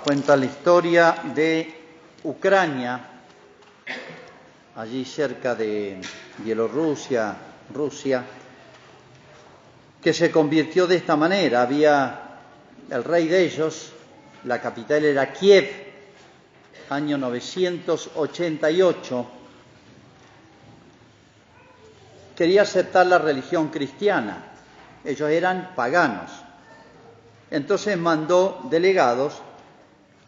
cuenta la historia de Ucrania, allí cerca de Bielorrusia, Rusia, que se convirtió de esta manera. Había el rey de ellos, la capital era Kiev, año 988, quería aceptar la religión cristiana. Ellos eran paganos. Entonces mandó delegados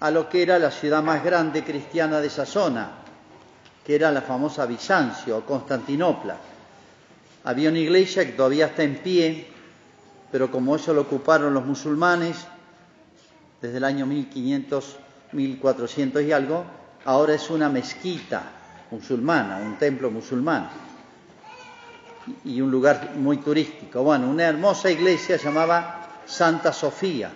a lo que era la ciudad más grande cristiana de esa zona, que era la famosa Bizancio o Constantinopla. Había una iglesia que todavía está en pie, pero como eso lo ocuparon los musulmanes desde el año 1500, 1400 y algo, ahora es una mezquita musulmana, un templo musulmán y un lugar muy turístico. Bueno, una hermosa iglesia llamaba Santa Sofía.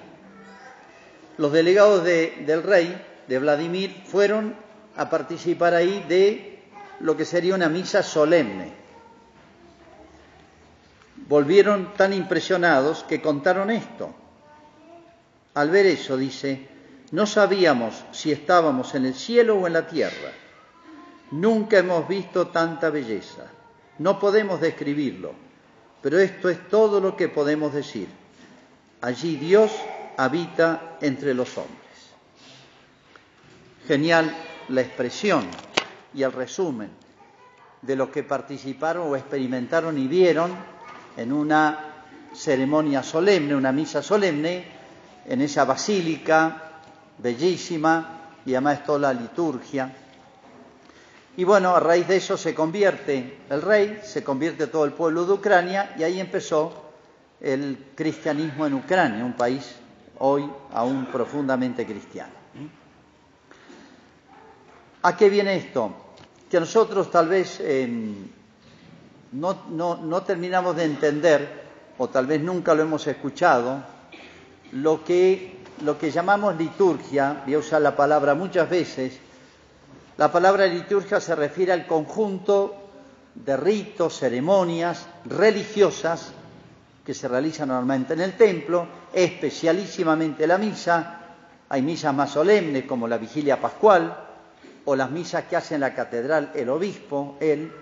Los delegados del rey, de Vladimir, fueron a participar ahí de lo que sería una misa solemne. Volvieron tan impresionados que contaron esto. Al ver eso, dice, no sabíamos si estábamos en el cielo o en la tierra. Nunca hemos visto tanta belleza. No podemos describirlo, pero esto es todo lo que podemos decir. Allí Dios habita entre los hombres. Genial la expresión y el resumen de los que participaron o experimentaron y vieron en una ceremonia solemne, una misa solemne, en esa basílica bellísima y además toda la liturgia. Y bueno, a raíz de eso se convierte el rey, se convierte todo el pueblo de Ucrania y ahí empezó el cristianismo en Ucrania, un país hoy aún profundamente cristiano. ¿A qué viene esto? Que nosotros tal vez em, no, no, terminamos de entender, o tal vez nunca lo hemos escuchado, lo que, lo que llamamos liturgia, voy a usar la palabra muchas veces, la palabra liturgia se refiere al conjunto de ritos, ceremonias religiosas que se realiza normalmente en el templo, especialísimamente la misa. Hay misas más solemnes como la vigilia pascual o las misas que hace en la catedral el obispo, él,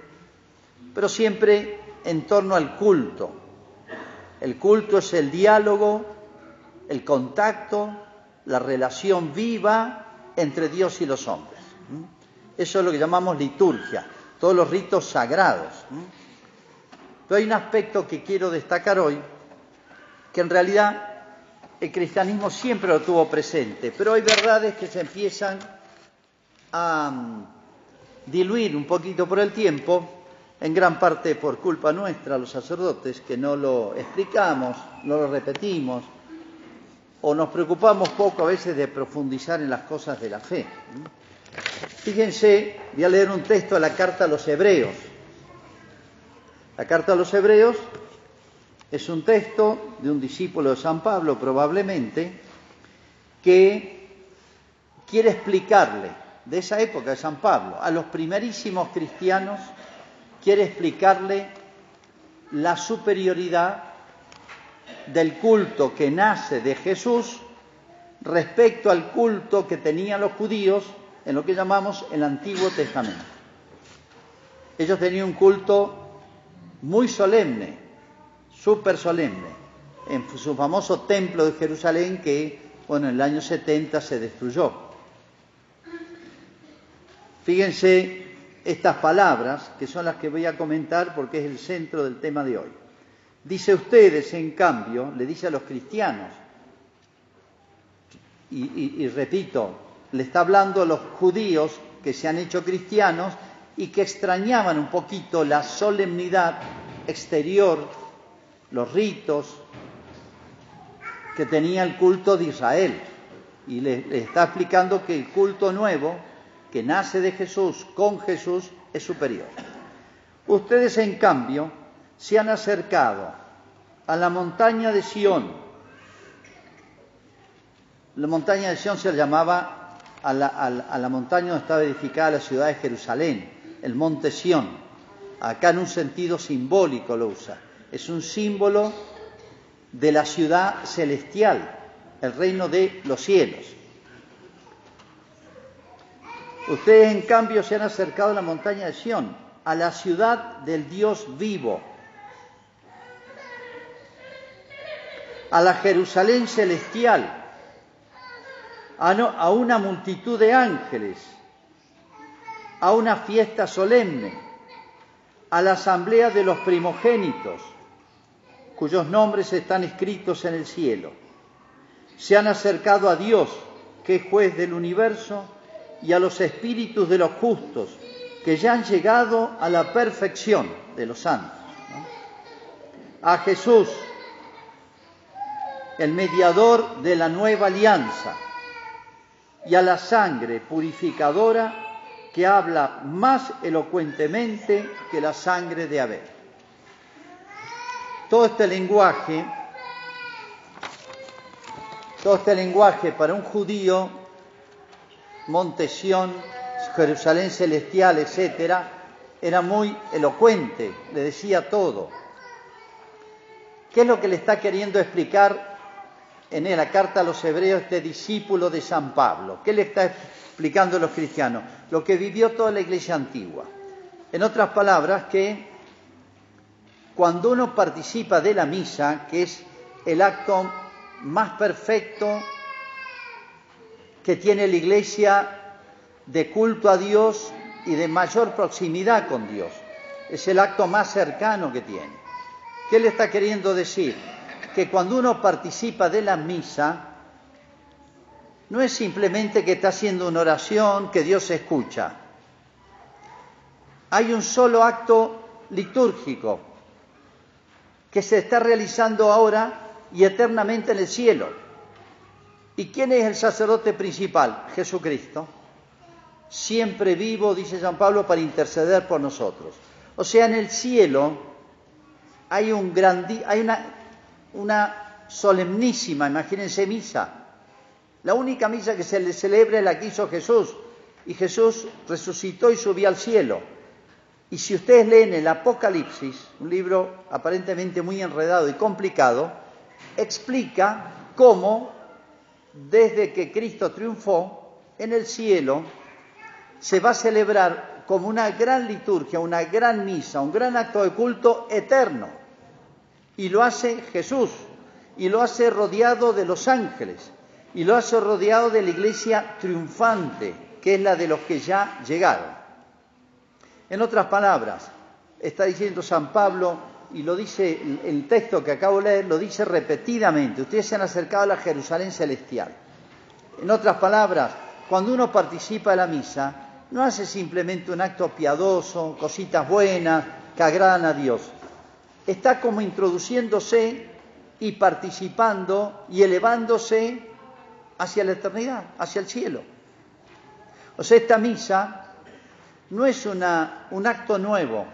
pero siempre en torno al culto. El culto es el diálogo, el contacto, la relación viva entre Dios y los hombres. Eso es lo que llamamos liturgia, todos los ritos sagrados. Pero hay un aspecto que quiero destacar hoy, que en realidad el cristianismo siempre lo tuvo presente, pero hay verdades que se empiezan a mm, diluir un poquito por el tiempo, en gran parte por culpa nuestra, los sacerdotes, que no lo explicamos, no lo repetimos, o nos preocupamos poco a veces de profundizar en las cosas de la fe. Fíjense, voy a leer un texto de la carta a los hebreos, la carta a los hebreos es un texto de un discípulo de San Pablo, probablemente, que quiere explicarle, de esa época de San Pablo, a los primerísimos cristianos, quiere explicarle la superioridad del culto que nace de Jesús respecto al culto que tenían los judíos en lo que llamamos el Antiguo Testamento. Ellos tenían un culto muy solemne, súper solemne, en su famoso templo de Jerusalén que, bueno, en el año 70 se destruyó. Fíjense estas palabras, que son las que voy a comentar porque es el centro del tema de hoy. Dice ustedes, en cambio, le dice a los cristianos, y, y repito, le está hablando a los judíos que se han hecho cristianos y que extrañaban un poquito la solemnidad exterior, los ritos que tenía el culto de Israel. Y le, está explicando que el culto nuevo, que nace de Jesús, con Jesús, es superior. Ustedes, en cambio, se han acercado a la montaña de Sión. La montaña de Sión se llamaba a la, a la montaña donde estaba edificada la ciudad de Jerusalén el monte Sión. Acá en un sentido simbólico lo usa. Es un símbolo de la ciudad celestial, el reino de los cielos. Ustedes en cambio se han acercado a la montaña de Sión, a la ciudad del Dios vivo, a la Jerusalén celestial, a, una multitud de ángeles, a una fiesta solemne, a la asamblea de los primogénitos, cuyos nombres están escritos en el cielo. Se han acercado a Dios, que es juez del universo, y a los espíritus de los justos, que ya han llegado a la perfección de los santos. A Jesús, el mediador de la nueva alianza, y a la sangre purificadora que habla más elocuentemente que la sangre de Abel. Todo este lenguaje, todo este lenguaje para un judío, Montesión, Jerusalén celestial, etcétera, era muy elocuente, le decía todo. ¿Qué es lo que le está queriendo explicar en la carta a los hebreos este discípulo de San Pablo. ¿Qué le está explicando a los cristianos? Lo que vivió toda la iglesia antigua. En otras palabras, que cuando uno participa de la misa, que es el acto más perfecto que tiene la iglesia de culto a Dios y de mayor proximidad con Dios, es el acto más cercano que tiene. ¿Qué le está queriendo decir? Que cuando uno participa de la misa, no es simplemente que está haciendo una oración que Dios escucha. Hay un solo acto litúrgico que se está realizando ahora y eternamente en el cielo. ¿Y quién es el sacerdote principal? Jesucristo. Siempre vivo, dice San Pablo, para interceder por nosotros. O sea, en el cielo hay, un hay una una solemnísima, imagínense, misa. La única misa que se le celebra es la que hizo Jesús. Y Jesús resucitó y subió al cielo. Y si ustedes leen el Apocalipsis, un libro aparentemente muy enredado y complicado, explica cómo desde que Cristo triunfó en el cielo se va a celebrar como una gran liturgia, una gran misa, un gran acto de culto eterno y lo hace Jesús, y lo hace rodeado de los ángeles, y lo hace rodeado de la iglesia triunfante, que es la de los que ya llegaron. En otras palabras, está diciendo San Pablo, y lo dice el texto que acabo de leer, lo dice repetidamente, ustedes se han acercado a la Jerusalén celestial. En otras palabras, cuando uno participa de la misa, no hace simplemente un acto piadoso, cositas buenas que agradan a Dios, está como introduciéndose y participando y elevándose hacia la eternidad, hacia el cielo. O sea, esta misa no es una, un acto nuevo,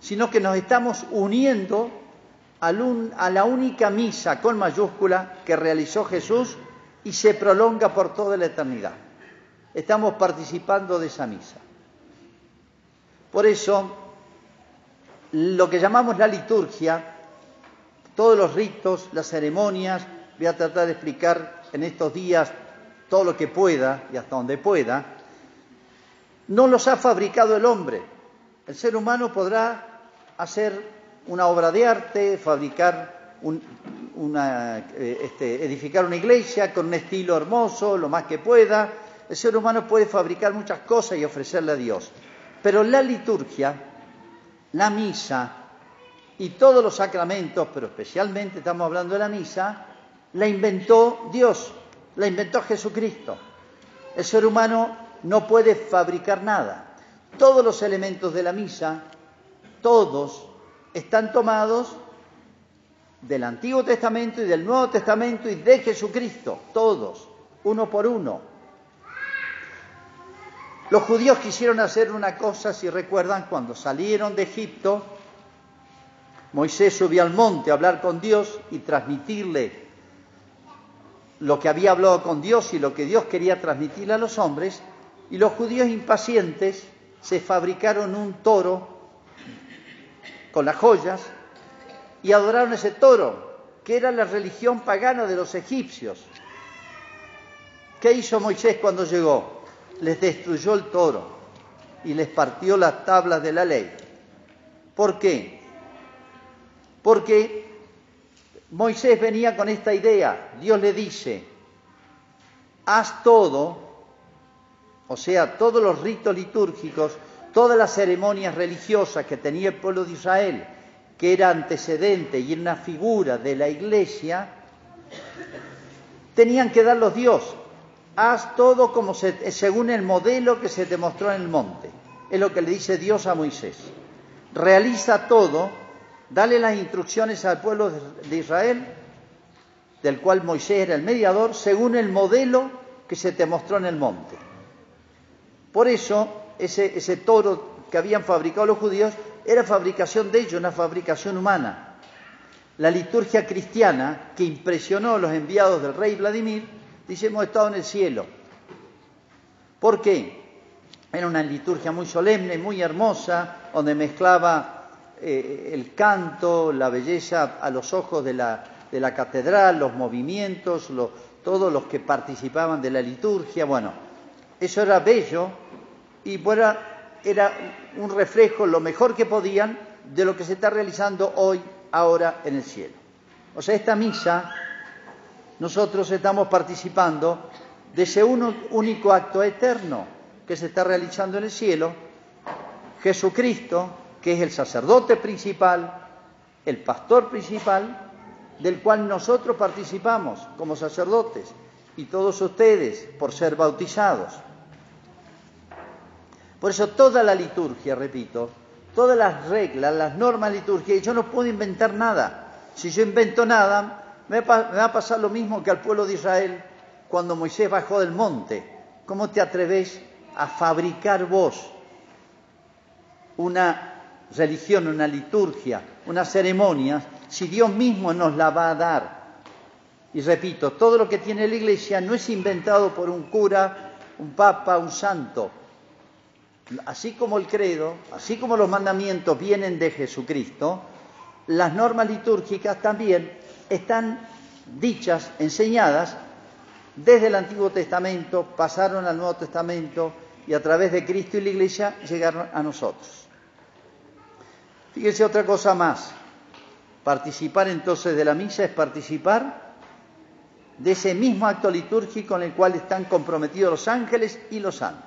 sino que nos estamos uniendo a la única misa con mayúscula que realizó Jesús y se prolonga por toda la eternidad. Estamos participando de esa misa. Por eso, lo que llamamos la liturgia, todos los ritos, las ceremonias, voy a tratar de explicar en estos días todo lo que pueda y hasta donde pueda, no los ha fabricado el hombre. El ser humano podrá hacer una obra de arte, fabricar eh, este, edificar una iglesia con un estilo hermoso, lo más que pueda. El ser humano puede fabricar muchas cosas y ofrecerle a Dios. Pero la liturgia la misa y todos los sacramentos, pero especialmente estamos hablando de la misa, la inventó Dios, la inventó Jesucristo. El ser humano no puede fabricar nada. Todos los elementos de la misa, todos, están tomados del Antiguo Testamento y del Nuevo Testamento y de Jesucristo, todos, uno por uno. Los judíos quisieron hacer una cosa, si recuerdan, cuando salieron de Egipto, Moisés subió al monte a hablar con Dios y transmitirle lo que había hablado con Dios y lo que Dios quería transmitirle a los hombres, y los judíos impacientes se fabricaron un toro con las joyas y adoraron ese toro, que era la religión pagana de los egipcios. ¿Qué hizo Moisés cuando llegó? Les destruyó el toro y les partió las tablas de la ley. ¿Por qué? Porque Moisés venía con esta idea. Dios le dice, haz todo, o sea, todos los ritos litúrgicos, todas las ceremonias religiosas que tenía el pueblo de Israel, que era antecedente y una figura de la iglesia, tenían que darlos Dios. Haz todo como según el modelo que se te mostró en el monte. Es lo que le dice Dios a Moisés. Realiza todo, dale las instrucciones al pueblo de Israel, del cual Moisés era el mediador, según el modelo que se te mostró en el monte. Por eso, ese, ese toro que habían fabricado los judíos era fabricación de ellos, una fabricación humana. La liturgia cristiana, que impresionó a los enviados del rey Vladimir, dice, hemos estado en el cielo. ¿Por qué? Era una liturgia muy solemne, muy hermosa, donde mezclaba eh, el canto, la belleza a los ojos de la, de la catedral, los movimientos, todos los que participaban de la liturgia. Bueno, eso era bello y era un reflejo, lo mejor que podían, de lo que se está realizando hoy, ahora en el cielo. O sea, esta misa nosotros estamos participando de ese único acto eterno que se está realizando en el cielo, Jesucristo, que es el sacerdote principal, el pastor principal, del cual nosotros participamos como sacerdotes y todos ustedes por ser bautizados. Por eso toda la liturgia, repito, todas las reglas, las normas litúrgicas, yo no puedo inventar nada. Si yo invento nada, me va a pasar lo mismo que al pueblo de Israel cuando Moisés bajó del monte. ¿Cómo te atreves a fabricar vos una religión, una liturgia, una ceremonia, si Dios mismo nos la va a dar? Y repito, todo lo que tiene la Iglesia no es inventado por un cura, un papa, un santo. Así como el credo, así como los mandamientos vienen de Jesucristo, las normas litúrgicas también están dichas, enseñadas desde el Antiguo Testamento, pasaron al Nuevo Testamento y a través de Cristo y la Iglesia llegaron a nosotros. Fíjense otra cosa más. Participar entonces de la misa es participar de ese mismo acto litúrgico en el cual están comprometidos los ángeles y los santos.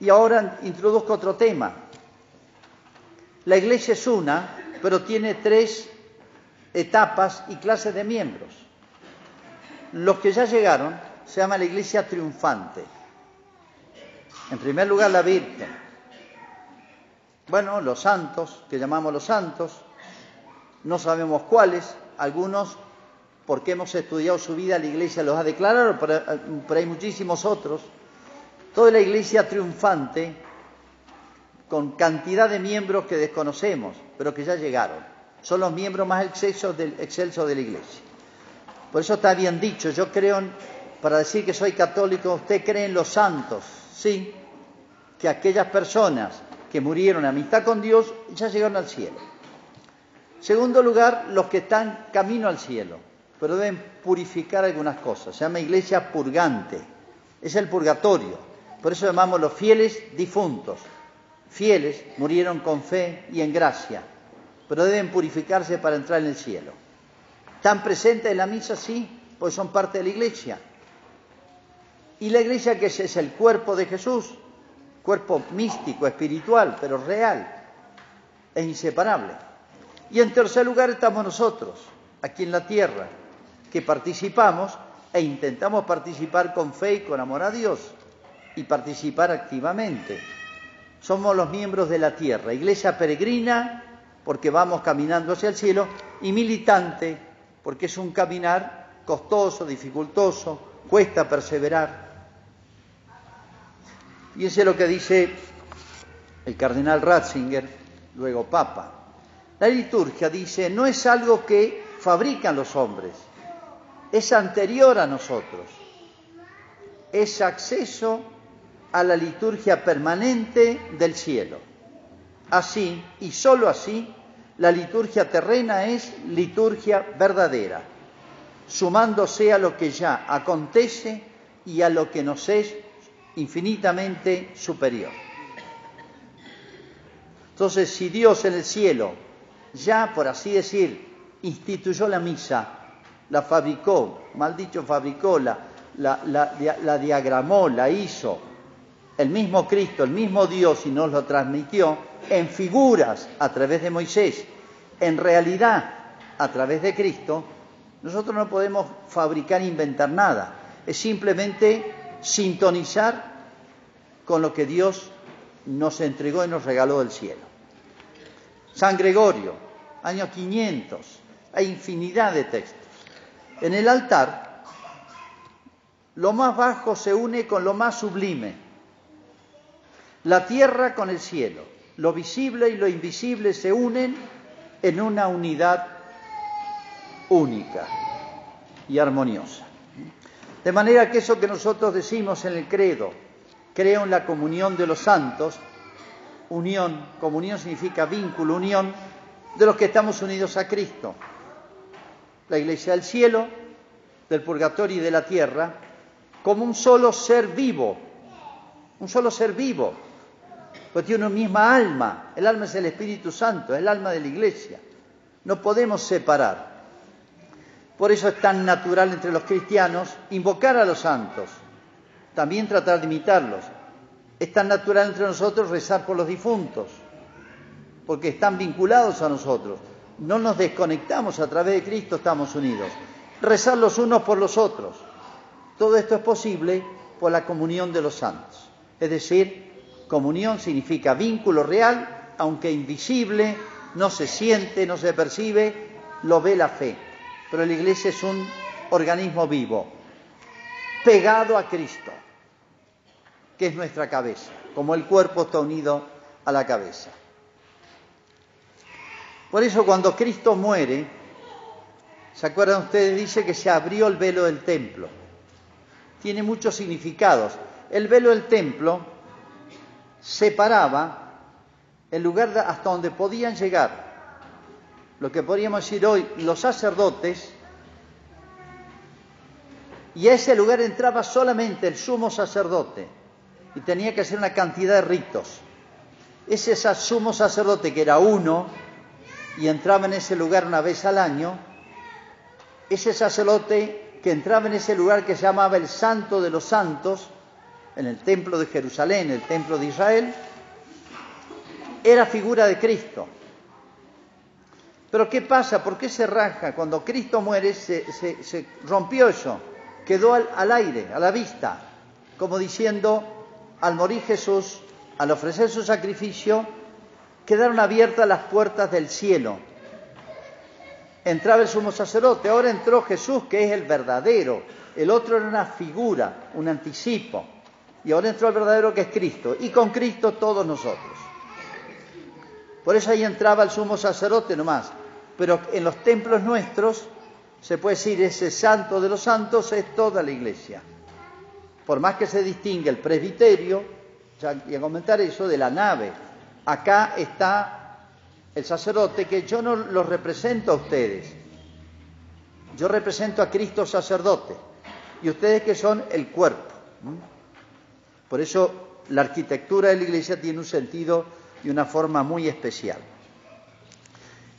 Y ahora introduzco otro tema. La iglesia es una, pero tiene tres etapas y clases de miembros. Los que ya llegaron se llama la iglesia triunfante. En primer lugar, la Virgen. Bueno, los santos, que llamamos los santos, no sabemos cuáles, algunos, porque hemos estudiado su vida, la iglesia los ha declarado, pero hay muchísimos otros. Toda la iglesia triunfante, con cantidad de miembros que desconocemos, pero que ya llegaron son los miembros más excelsos, del, de la Iglesia. Por eso está bien dicho, yo creo, para decir que soy católico, usted cree en los santos, sí, que aquellas personas que murieron en amistad con Dios ya llegaron al cielo. Segundo lugar, los que están camino al cielo, pero deben purificar algunas cosas. Se llama iglesia purgante, es el purgatorio. Por eso llamamos los fieles difuntos. Fieles murieron con fe y en gracia pero deben purificarse para entrar en el cielo. ¿Están presentes en la misa? Sí, pues son parte de la iglesia. Y la iglesia que es, el cuerpo de Jesús, cuerpo místico, espiritual, pero real, es inseparable. Y en tercer lugar estamos nosotros, aquí en la tierra, que participamos e intentamos participar con fe y con amor a Dios y participar activamente. Somos los miembros de la tierra, iglesia peregrina porque vamos caminando hacia el cielo, y militante, porque es un caminar costoso, dificultoso, cuesta perseverar. Fíjense lo que dice el cardenal Ratzinger, luego Papa. La liturgia dice, no es algo que fabrican los hombres, es anterior a nosotros, es acceso a la liturgia permanente del cielo. Así, y sólo así, la liturgia terrena es liturgia verdadera, sumándose a lo que ya acontece y a lo que nos es infinitamente superior. Entonces, si Dios en el cielo ya, por así decir, instituyó la misa, la fabricó, mal dicho, fabricó, la, la, diagramó, la hizo, el mismo Cristo, el mismo Dios y nos lo transmitió en figuras a través de Moisés, en realidad a través de Cristo, nosotros no podemos fabricar e inventar nada. Es simplemente sintonizar con lo que Dios nos entregó y nos regaló del cielo. San Gregorio, año 500, hay infinidad de textos. En el altar, lo más bajo se une con lo más sublime, la tierra con el cielo, lo visible y lo invisible se unen en una unidad única y armoniosa. De manera que eso que nosotros decimos en el credo, creo en la comunión de los santos, unión, comunión significa vínculo, unión de los que estamos unidos a Cristo. La iglesia del cielo, del purgatorio y de la tierra, como un solo ser vivo, un solo ser vivo, pues tiene una misma alma, el alma es el Espíritu Santo, es el alma de la iglesia, no podemos separar. Por eso es tan natural entre los cristianos invocar a los santos, también tratar de imitarlos, es tan natural entre nosotros rezar por los difuntos, porque están vinculados a nosotros. No nos desconectamos, a través de Cristo estamos unidos. Rezar los unos por los otros. Todo esto es posible por la comunión de los santos. Es decir, comunión significa vínculo real, aunque invisible, no se siente, no se percibe, lo ve la fe. Pero la iglesia es un organismo vivo, pegado a Cristo que es nuestra cabeza, como el cuerpo está unido a la cabeza. Por eso cuando Cristo muere, ¿se acuerdan ustedes? Dice que se abrió el velo del templo. Tiene muchos significados. El velo del templo separaba el lugar hasta donde podían llegar, lo que podríamos decir hoy, los sacerdotes, y a ese lugar entraba solamente el sumo sacerdote y tenía que hacer una cantidad de ritos. Ese sumo sacerdote, que era uno, y entraba en ese lugar una vez al año, ese sacerdote que entraba en ese lugar que se llamaba el Santo de los Santos, en el templo de Jerusalén, el templo de Israel, era figura de Cristo. Pero ¿qué pasa? ¿Por qué se raja? Cuando Cristo muere se, rompió eso, quedó al aire, a la vista, como diciendo, al morir Jesús, al ofrecer su sacrificio, quedaron abiertas las puertas del cielo. Entraba el sumo sacerdote, ahora entró Jesús, que es el verdadero. El otro era una figura, un anticipo. Y ahora entró el verdadero, que es Cristo. Y con Cristo todos nosotros. Por eso ahí entraba el sumo sacerdote nomás. Pero en los templos nuestros, se puede decir, ese santo de los santos es toda la iglesia por más que se distingue el presbiterio, ya voy a comentar eso, de la nave. Acá está el sacerdote que yo no lo represento a ustedes. Yo represento a Cristo sacerdote y ustedes que son el cuerpo. Por eso la arquitectura de la iglesia tiene un sentido y una forma muy especial.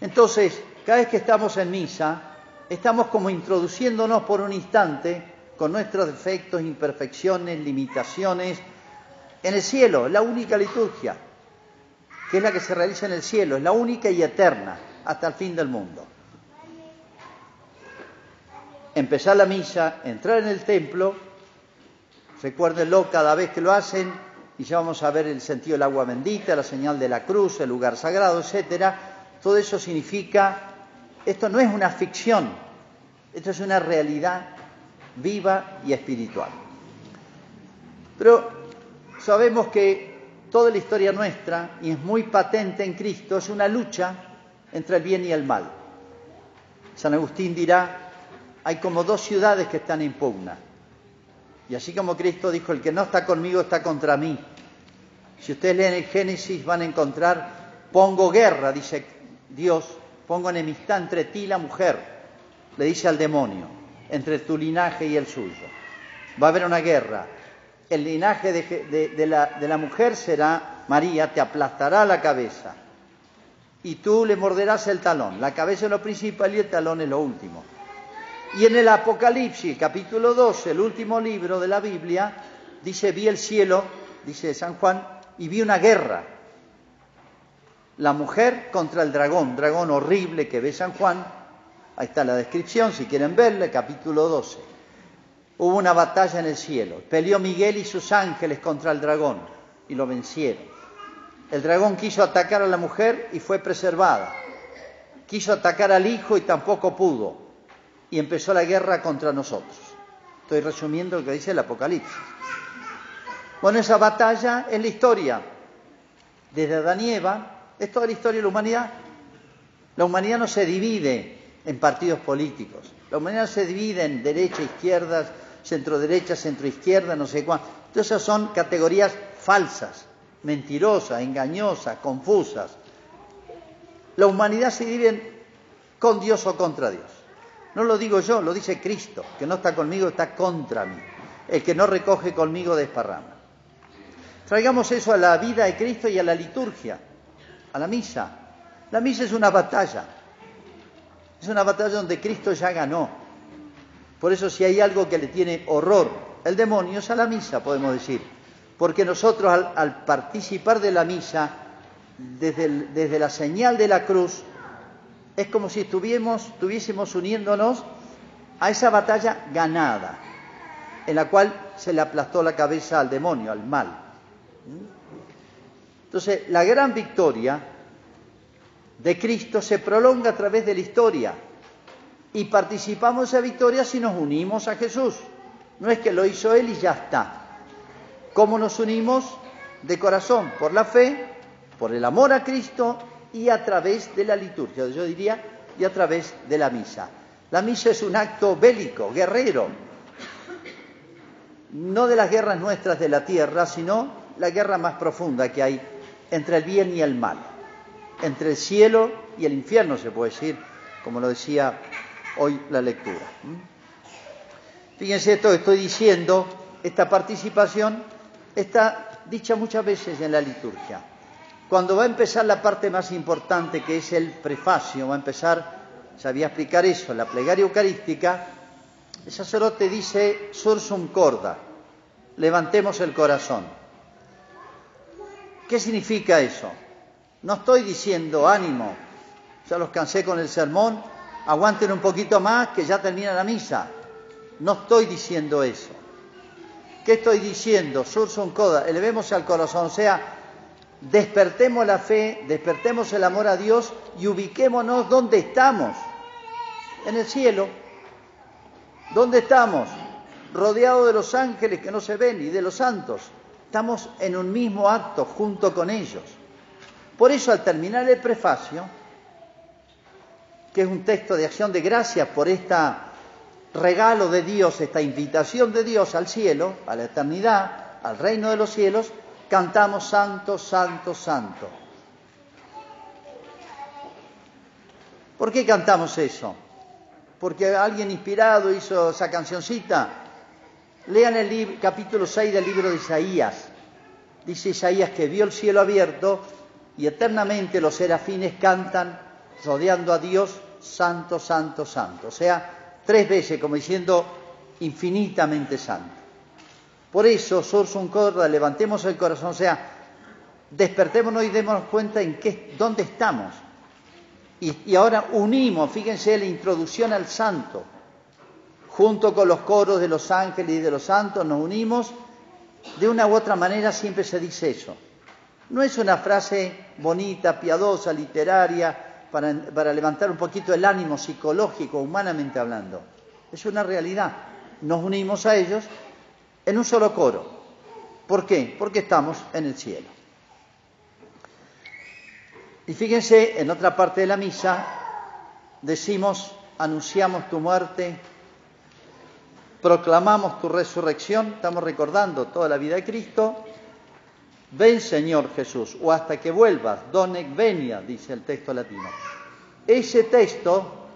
Entonces, cada vez que estamos en misa, estamos como introduciéndonos por un instante con nuestros defectos, imperfecciones, limitaciones, en el cielo, la única liturgia, que es la que se realiza en el cielo, es la única y eterna hasta el fin del mundo. Empezar la misa, entrar en el templo, recuérdenlo cada vez que lo hacen, y ya vamos a ver el sentido del agua bendita, la señal de la cruz, el lugar sagrado, etcétera. Todo eso significa, esto no es una ficción, esto es una realidad viva y espiritual. Pero sabemos que toda la historia nuestra, y es muy patente en Cristo, es una lucha entre el bien y el mal. San Agustín dirá, hay como dos ciudades que están en pugna. Y así como Cristo dijo, el que no está conmigo está contra mí. Si ustedes leen el Génesis van a encontrar, pongo guerra, dice Dios, pongo enemistad entre ti y la mujer, le dice al demonio entre tu linaje y el suyo. va a haber una guerra. El linaje de, la, de la mujer será María, te aplastará la cabeza y tú le morderás el talón. La cabeza es lo principal y el talón es lo último. Y en el Apocalipsis, capítulo 12, el último libro de la Biblia, dice, vi el cielo, dice San Juan, y vi una guerra. La mujer contra el dragón, dragón horrible que ve San Juan. Ahí está la descripción, si quieren verle, capítulo 12. Hubo una batalla en el cielo. Peleó Miguel y sus ángeles contra el dragón y lo vencieron. El dragón quiso atacar a la mujer y fue preservada. Quiso atacar al hijo y tampoco pudo y empezó la guerra contra nosotros. Estoy resumiendo lo que dice el Apocalipsis. Bueno, esa batalla es la historia. Desde Adán y Eva, es toda la historia de la humanidad. La humanidad no se divide en partidos políticos. La humanidad se divide en derecha, izquierda, centro-derecha, centro-izquierda, no sé cuánto. Esas son categorías falsas, mentirosas, engañosas, confusas. La humanidad se divide con Dios o contra Dios. No lo digo yo, lo dice Cristo, que no está conmigo, está contra mí. El que no recoge conmigo desparrama. Traigamos eso a la vida de Cristo y a la liturgia, a la misa. La misa es una batalla. Es una batalla donde Cristo ya ganó. Por eso si hay algo que le tiene horror el demonio es a la misa, podemos decir. Porque nosotros al, participar de la misa, desde, desde la señal de la cruz, es como si estuviésemos uniéndonos a esa batalla ganada, en la cual se le aplastó la cabeza al demonio, al mal. Entonces, la gran victoria de Cristo se prolonga a través de la historia y participamos de esa victoria si nos unimos a Jesús. No es que lo hizo Él y ya está. ¿Cómo nos unimos? De corazón, por la fe, por el amor a Cristo y a través de la liturgia, yo diría, y a través de la misa. La misa es un acto bélico, guerrero, no de las guerras nuestras de la tierra, sino la guerra más profunda que hay entre el bien y el mal, entre el cielo y el infierno, se puede decir, como lo decía hoy la lectura. Fíjense esto que estoy diciendo, esta participación está dicha muchas veces en la liturgia. Cuando va a empezar la parte más importante, que es el prefacio, va a empezar, sabía explicar eso, la plegaria eucarística, el sacerdote dice sursum corda, levantemos el corazón. ¿Qué significa eso? No estoy diciendo ánimo, ya los cansé con el sermón, aguanten un poquito más que ya termina la misa. No estoy diciendo eso. ¿Qué estoy diciendo? Sursum corda, elevemos al corazón, o sea, despertemos la fe, despertemos el amor a Dios y ubiquémonos donde estamos. En el cielo. ¿Dónde estamos? Rodeados de los ángeles que no se ven y de los santos. Estamos en un mismo acto junto con ellos. Por eso al terminar el prefacio, que es un texto de acción de gracias por este regalo de Dios, esta invitación de Dios al cielo, a la eternidad, al reino de los cielos, cantamos Santo, Santo, Santo. ¿Por qué cantamos eso? Porque alguien inspirado hizo esa cancioncita. Lean el capítulo 6 del libro de Isaías. Dice Isaías que vio el cielo abierto y eternamente los serafines cantan rodeando a Dios, Santo, Santo, Santo. O sea, tres veces como diciendo infinitamente santo. Por eso, un Corda, levantemos el corazón, o sea, despertémonos y démonos cuenta en qué, dónde estamos. Y, ahora unimos, fíjense la introducción al santo, junto con los coros de los ángeles y de los santos, nos unimos. De una u otra manera siempre se dice eso. No es una frase bonita, piadosa, literaria, para, levantar un poquito el ánimo psicológico, humanamente hablando. Es una realidad. Nos unimos a ellos en un solo coro. ¿Por qué? Porque estamos en el cielo. Y fíjense, en otra parte de la misa decimos, anunciamos tu muerte, proclamamos tu resurrección, estamos recordando toda la vida de Cristo. Ven Señor Jesús, o hasta que vuelvas, donec venia, dice el texto latino. Ese texto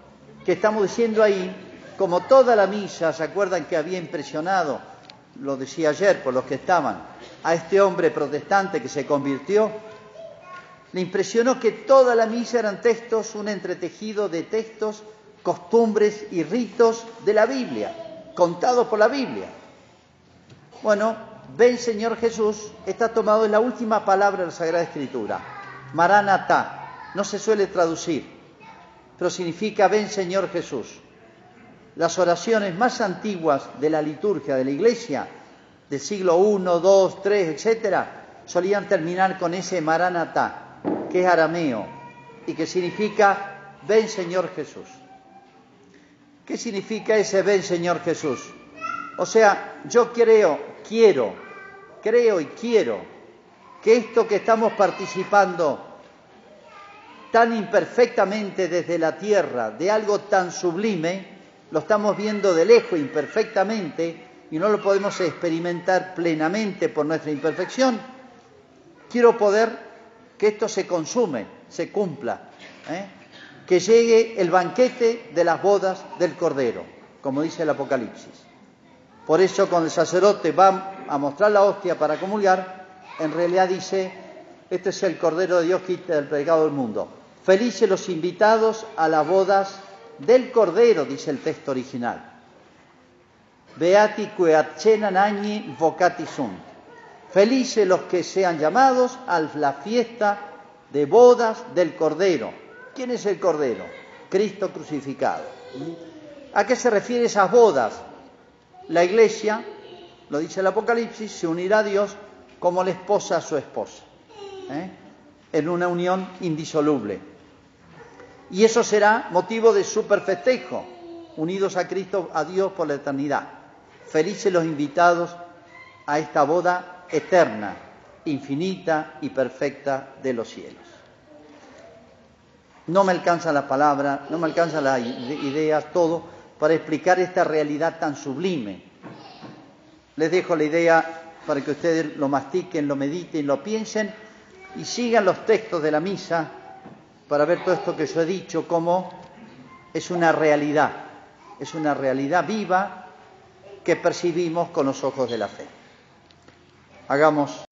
que estamos diciendo ahí, como toda la misa, ¿se acuerdan que había impresionado lo decía ayer por los que estaban, a este hombre protestante que se convirtió, le impresionó que toda la misa eran textos, un entretejido de textos, costumbres y ritos de la Biblia, contados por la Biblia. Bueno, ven Señor Jesús, está tomado en la última palabra de la Sagrada Escritura, Maranatá, no se suele traducir, pero significa ven Señor Jesús. Las oraciones más antiguas de la liturgia de la Iglesia, del siglo I, II, III, etcétera, solían terminar con ese Maranatá, que es arameo y que significa ven Señor Jesús. ¿Qué significa ese ven Señor Jesús? O sea, yo creo, quiero, creo y quiero que esto que estamos participando tan imperfectamente desde la tierra, de algo tan sublime, lo estamos viendo de lejos imperfectamente y no lo podemos experimentar plenamente por nuestra imperfección. Quiero poder que esto se consume, se cumpla, ¿eh? que llegue el banquete de las bodas del Cordero, como dice el Apocalipsis. Por eso cuando el sacerdote va a mostrar la hostia para comulgar, en realidad dice, este es el Cordero de Dios que quita el pecado del mundo. Felices los invitados a las bodas del Cordero, dice el texto original. Beati que agni vocati sunt. Felices los que sean llamados a la fiesta de bodas del Cordero. ¿Quién es el Cordero? Cristo crucificado. ¿A qué se refiere esas bodas? La iglesia, lo dice el Apocalipsis, se unirá a Dios como la esposa a su esposa, ¿eh? en una unión indisoluble. Y eso será motivo de super festejo, unidos a Cristo, a Dios por la eternidad. Felices los invitados a esta boda eterna, infinita y perfecta de los cielos. No me alcanza la palabra, no me alcanza la idea, todo, para explicar esta realidad tan sublime. Les dejo la idea para que ustedes lo mastiquen, lo mediten, lo piensen y sigan los textos de la misa para ver todo esto que yo he dicho, como es una realidad, es una realidad viva que percibimos con los ojos de la fe. Hagamos